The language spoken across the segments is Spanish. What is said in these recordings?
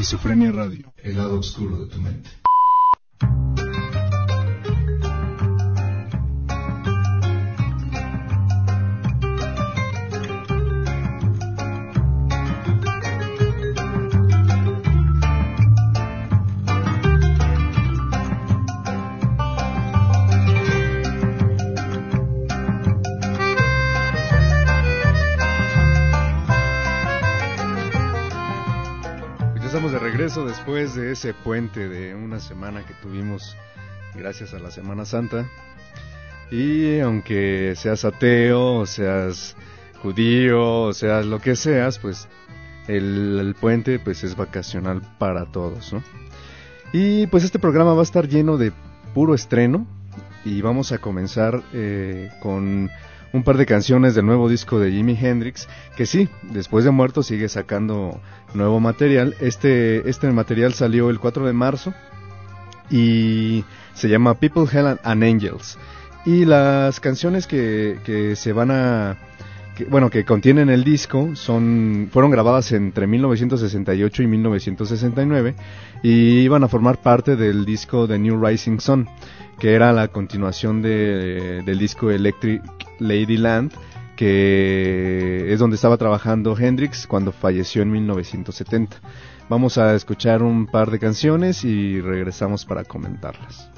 Esquizofrenia Radio. El lado oscuro de tu mente. Después de ese puente de una semana que tuvimos gracias a la Semana Santa. Y aunque seas ateo, seas judío, o seas lo que seas, pues el, puente pues es vacacional para todos, Y pues este programa va a estar lleno de puro estreno y vamos a comenzar eh, con un par de canciones del nuevo disco de Jimi Hendrix, que sí, después de muerto sigue sacando nuevo material. Este, este material salió el 4 de marzo y se llama People, Hell and Angels. Y las canciones que, que se van a... bueno, que contienen el disco son fueron grabadas entre 1968 y 1969 y iban a formar parte del disco The New Rising Sun que era la continuación de, del disco Electric Ladyland, que es donde estaba trabajando Hendrix cuando falleció en 1970. Vamos a escuchar un par de canciones y regresamos para comentarlas.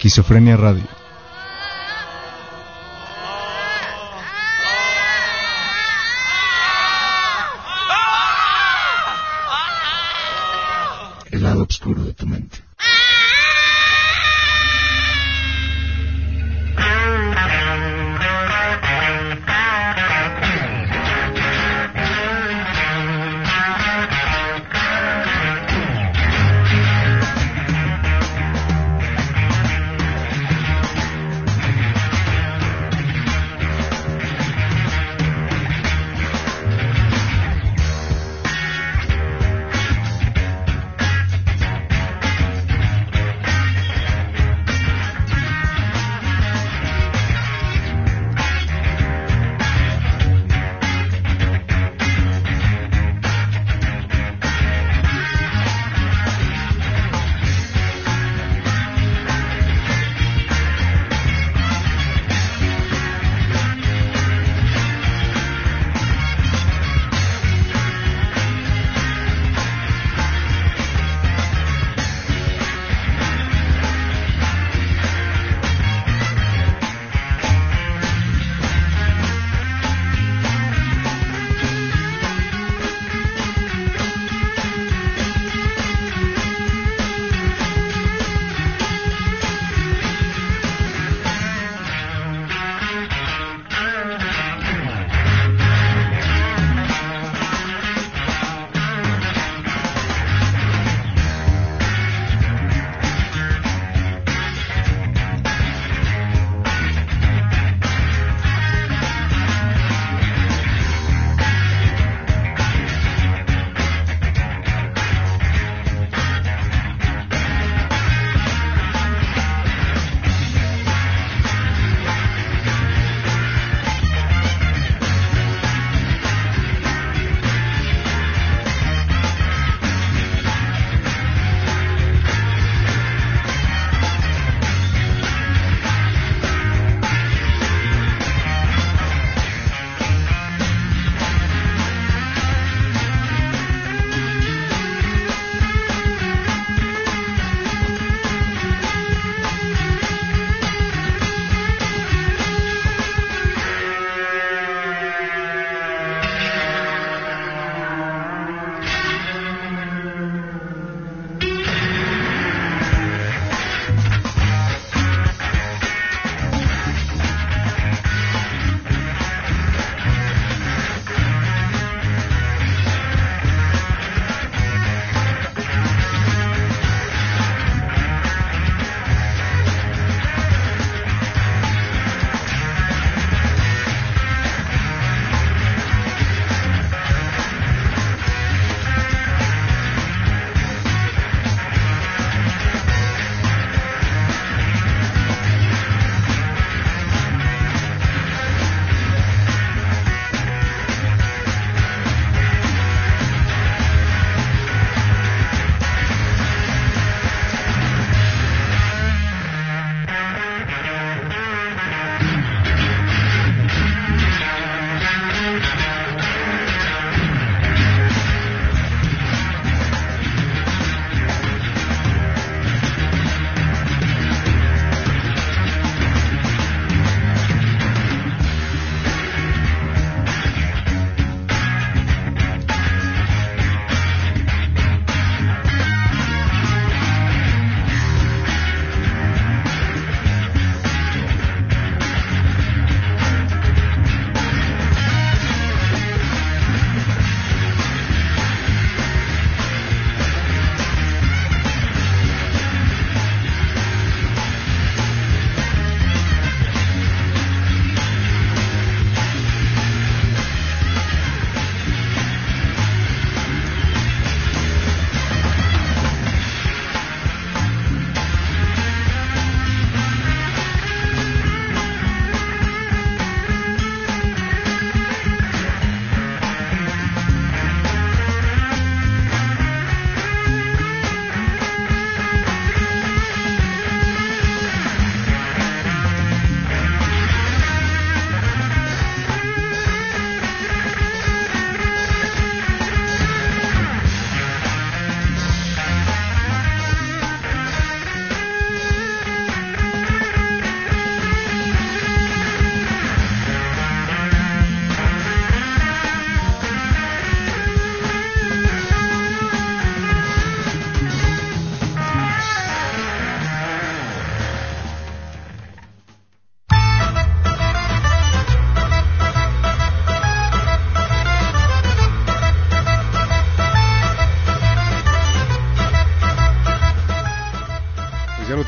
Esquizofrenia Radio.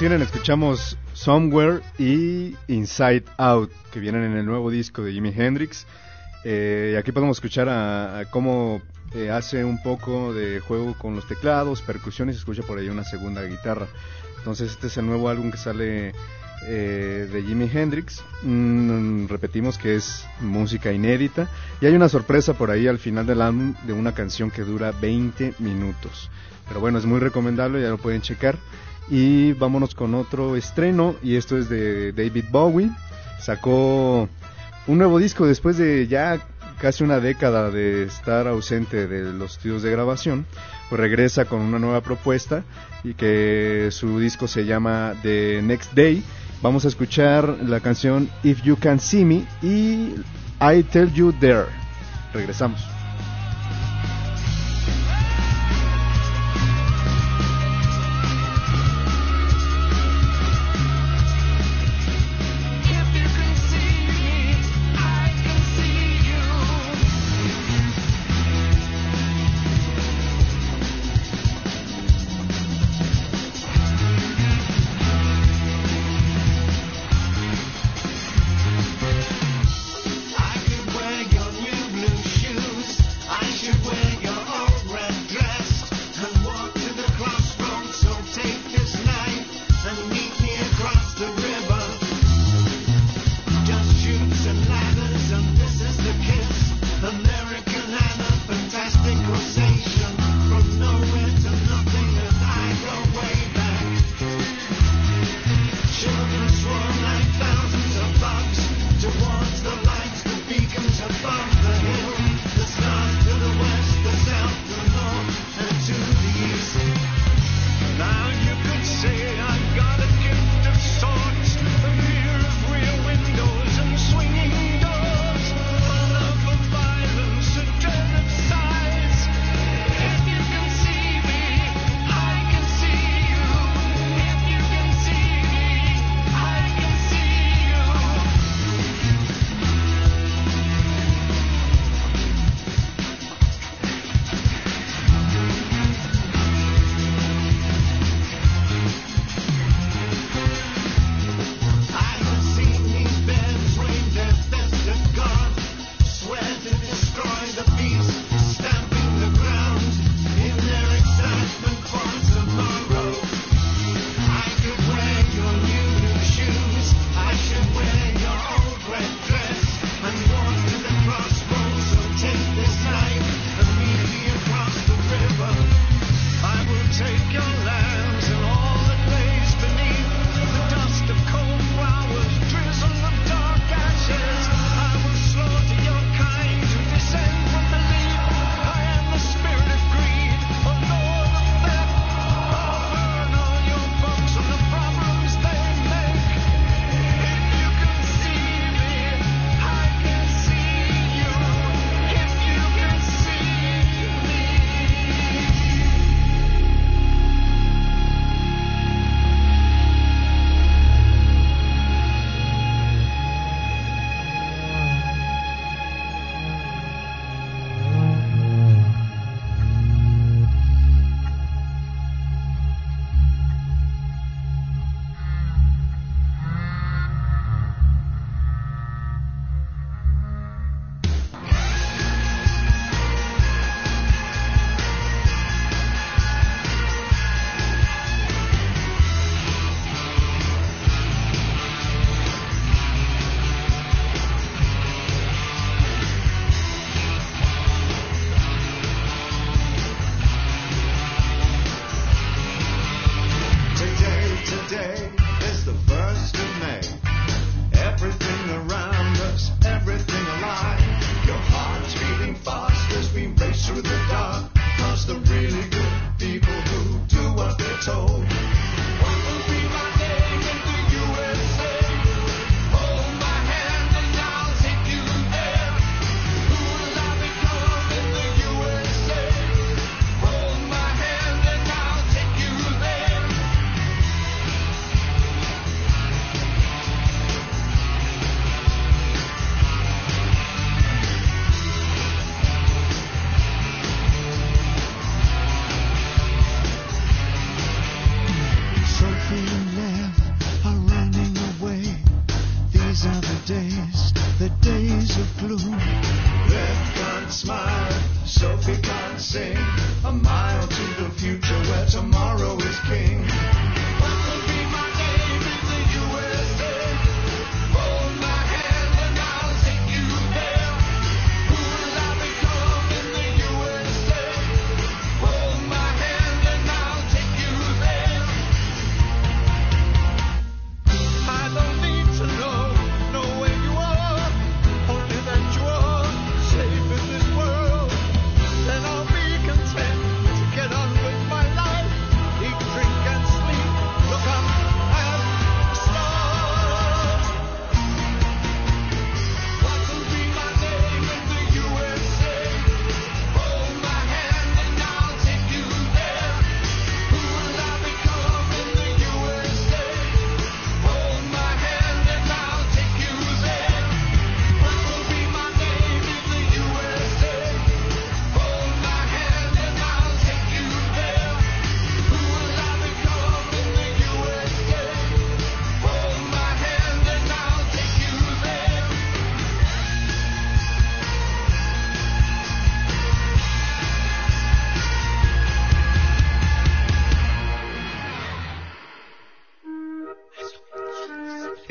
Escuchamos Somewhere y Inside Out, que vienen en el nuevo disco de Jimi Hendrix. Eh, aquí podemos escuchar cómo eh, hace un poco de juego con los teclados, percusiones, escucha por ahí una segunda guitarra. Entonces este es el nuevo álbum que sale eh, de Jimi Hendrix. Mm, repetimos que es música inédita. Y hay una sorpresa por ahí al final del álbum de una canción que dura 20 minutos. Pero bueno, es muy recomendable, ya lo pueden checar. Y vámonos con otro estreno, y esto es de David Bowie. Sacó un nuevo disco después de ya casi una década de estar ausente de los estudios de grabación, pues regresa con una nueva propuesta y que su disco se llama The Next Day. Vamos a escuchar la canción If You Can See Me y I Tell You There. Regresamos.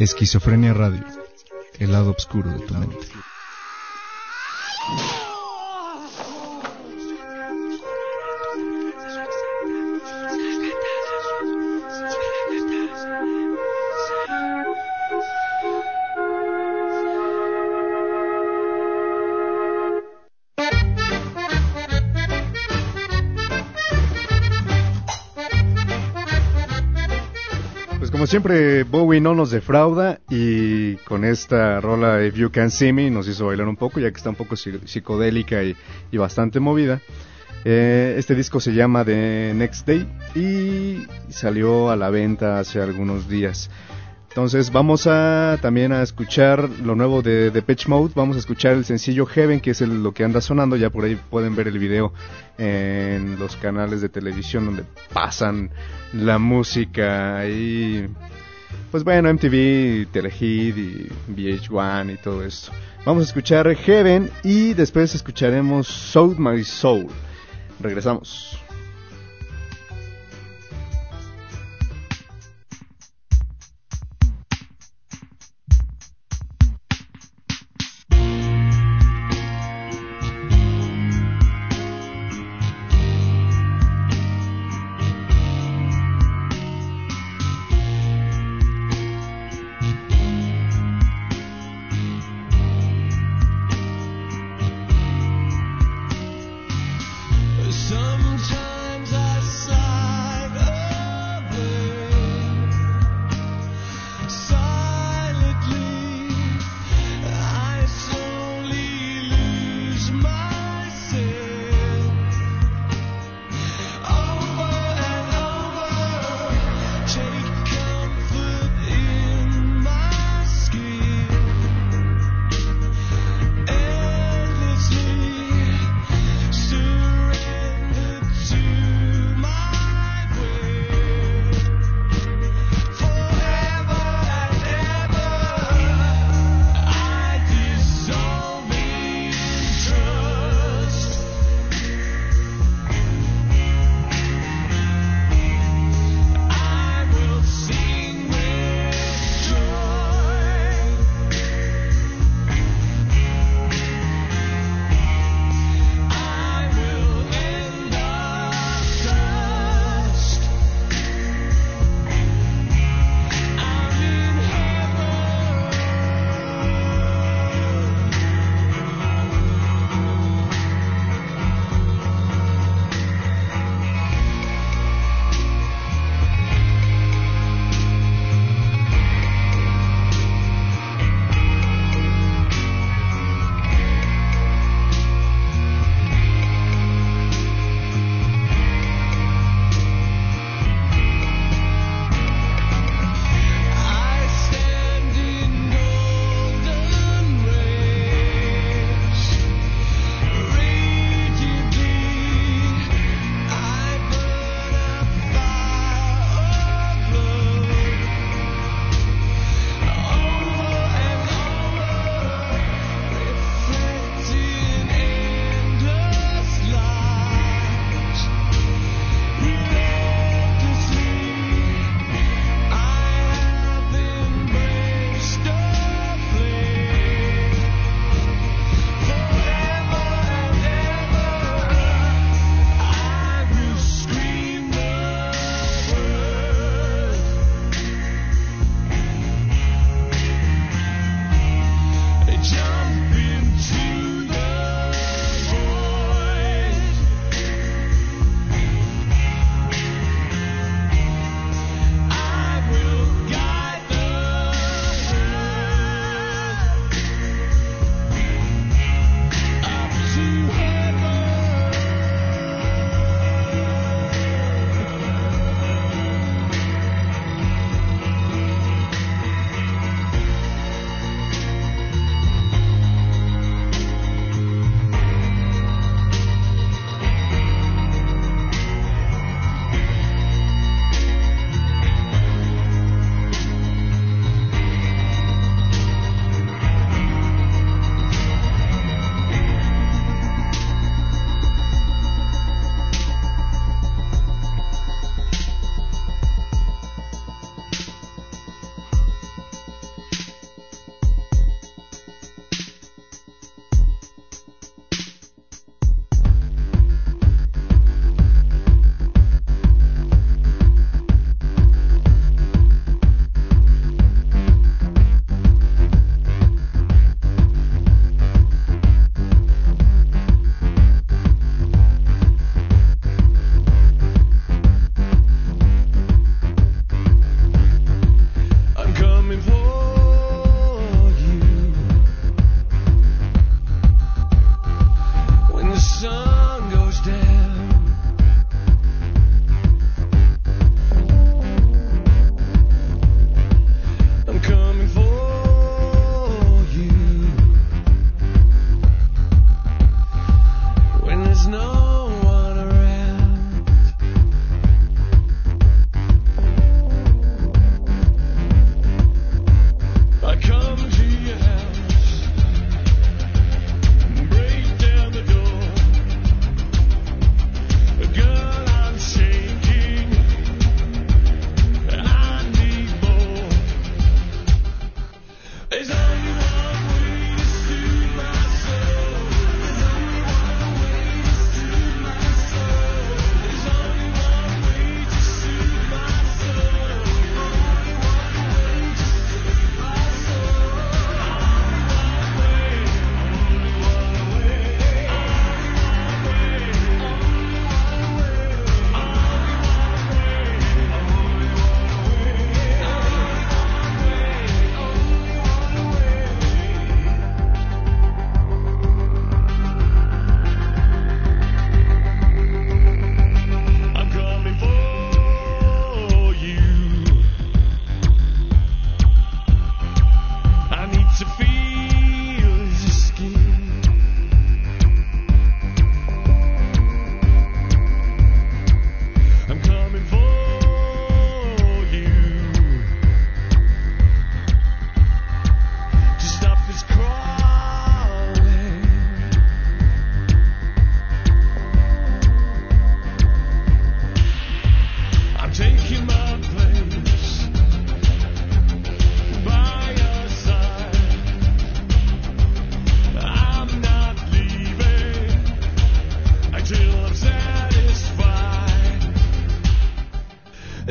Esquizofrenia Radio, el lado oscuro de tu mente. Siempre, Bowie no nos defrauda y con esta rola If You Can See Me nos hizo bailar un poco, ya que está un poco psi- psicodélica y, y bastante movida. Eh, este disco se llama The Next Day y salió a la venta hace algunos días. Entonces vamos a también a escuchar lo nuevo de Depeche Mode, vamos a escuchar el sencillo Heaven, que es el- lo que anda sonando, ya por ahí pueden ver el video en los canales de televisión donde pasan la música y pues bueno, MTV, Telehit y VH1 y todo esto. Vamos a escuchar Heaven y después escucharemos Soul My Soul. Regresamos.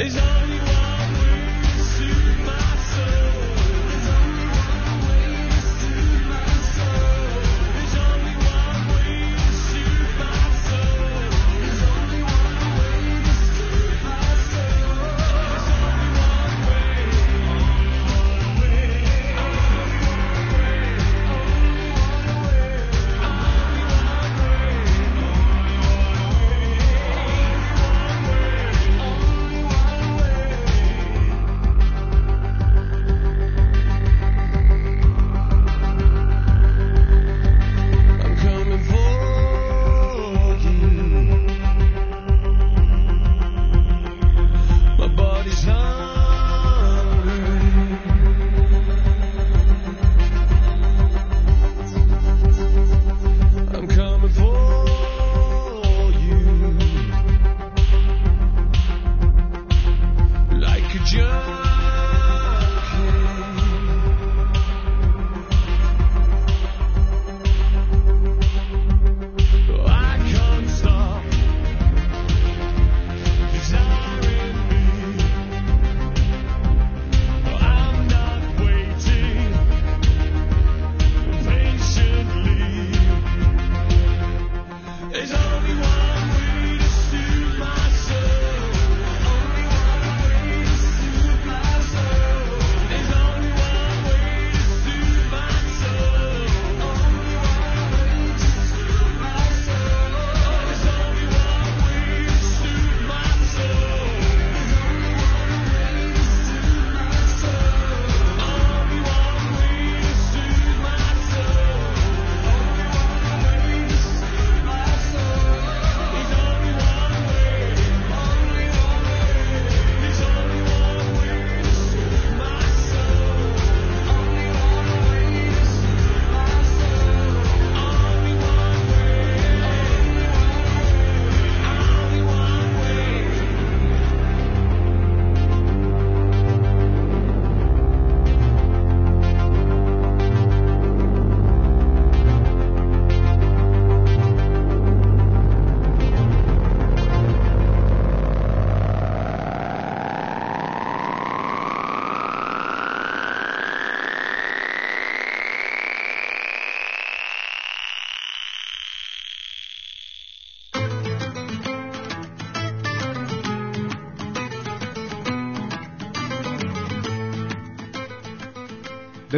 There's only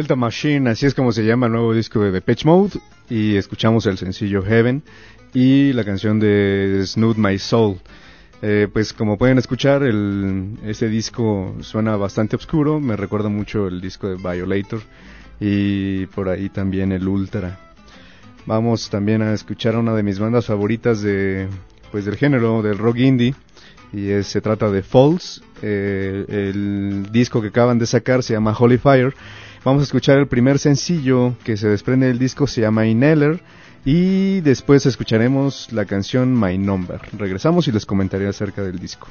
Delta Machine, así es como se llama el nuevo disco de Depeche Mode. Y escuchamos el sencillo Heaven y la canción de Snoot My Soul. Eh, pues como pueden escuchar, el, este disco suena bastante oscuro, me recuerda mucho el disco de Violator y por ahí también el Ultra. Vamos también a escuchar una de mis bandas favoritas de, pues del género del rock indie y es- se trata de Falls. Eh, el disco que acaban de sacar se llama Holy Fire. Vamos a escuchar el primer sencillo que se desprende del disco, se llama Inhaler. Y después escucharemos la canción My Number. Regresamos y les comentaré acerca del disco.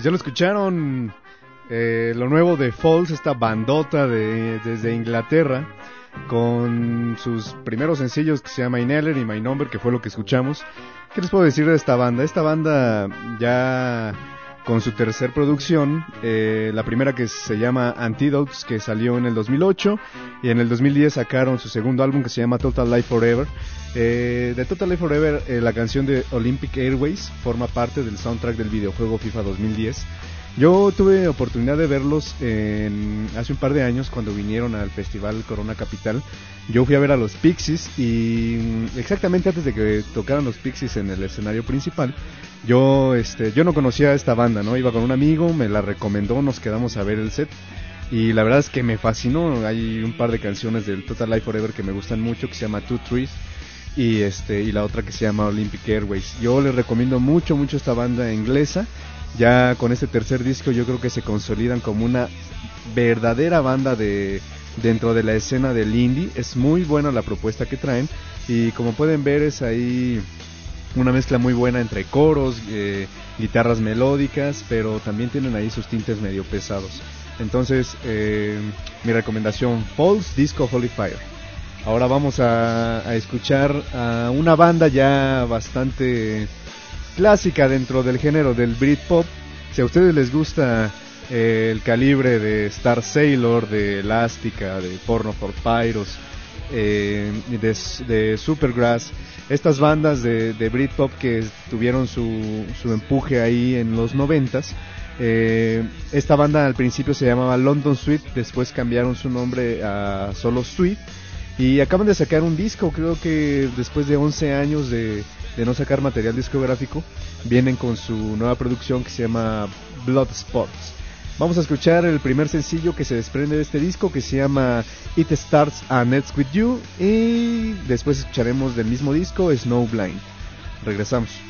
Pues ya lo escucharon. eh, lo nuevo de Falls, esta bandota de, desde Inglaterra, con sus primeros sencillos que se llama Inhaler y My Number, que fue lo que escuchamos. ¿Qué les puedo decir de esta banda? Esta banda ya con su tercer producción, eh, la primera que se llama Antidotes, que salió en el 2008, y en el 2010 sacaron su segundo álbum que se llama Total Life Forever. Eh, de Total Life Forever, eh, la canción de Olympic Airways forma parte del soundtrack del videojuego FIFA 2010. Yo tuve oportunidad de verlos en, hace un par de años cuando vinieron al festival Corona Capital. Yo fui a ver a los Pixies y mm, exactamente antes de que tocaran los Pixies en el escenario principal, yo este yo no conocía a esta banda, ¿no? Iba con un amigo, me la recomendó, nos quedamos a ver el set Y la verdad es que me fascinó. Hay un par de canciones del Total Life Forever que me gustan mucho, que se llama Two Trees y este y la otra que se llama Olympic Airways. Yo les recomiendo mucho mucho esta banda inglesa. Ya con este tercer disco yo creo que se consolidan como una verdadera banda de dentro de la escena del indie. Es muy buena la propuesta que traen y como pueden ver es ahí una mezcla muy buena entre coros, eh, guitarras melódicas, pero también tienen ahí sus tintes medio pesados. Entonces, eh, mi recomendación, Falls Disco Holy Fire. Ahora vamos a, a escuchar a una banda ya bastante clásica dentro del género del Britpop. Si a ustedes les gusta eh, el calibre de Star Sailor, de Elástica, de Porno for Pyros, eh, de, Supergrass, estas bandas de, Britpop que tuvieron su, su empuje ahí en los noventas. Eh, esta banda al principio se llamaba London Suite, después cambiaron su nombre a solo Suite y acaban de sacar un disco, creo que después de 11 años de, de no sacar material discográfico, vienen con su nueva producción que se llama Blood Spots. Vamos a escuchar el primer sencillo que se desprende de este disco que se llama It Starts and Ends With You y después escucharemos del mismo disco Snowblind. Regresamos.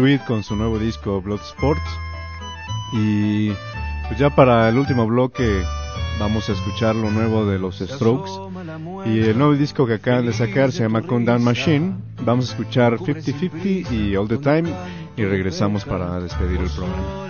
Sweet con su nuevo disco Bloodsport. Y pues ya para el último bloque vamos a escuchar lo nuevo de los Strokes. Y el nuevo disco que acaban de sacar se llama Countdown Machine. Vamos a escuchar 50-50 y All the Time y regresamos para despedir el programa.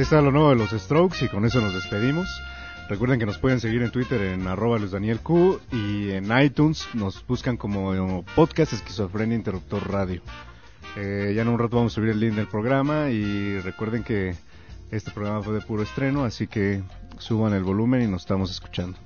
Está lo nuevo de los Strokes y con eso nos despedimos. Recuerden que nos pueden seguir en Twitter en arroba Luis Daniel Q y en iTunes nos buscan como podcast Esquizofrenia Interruptor Radio. Eh, ya en un rato vamos a subir el link del programa y recuerden que este programa fue de puro estreno, así que suban el volumen y nos estamos escuchando.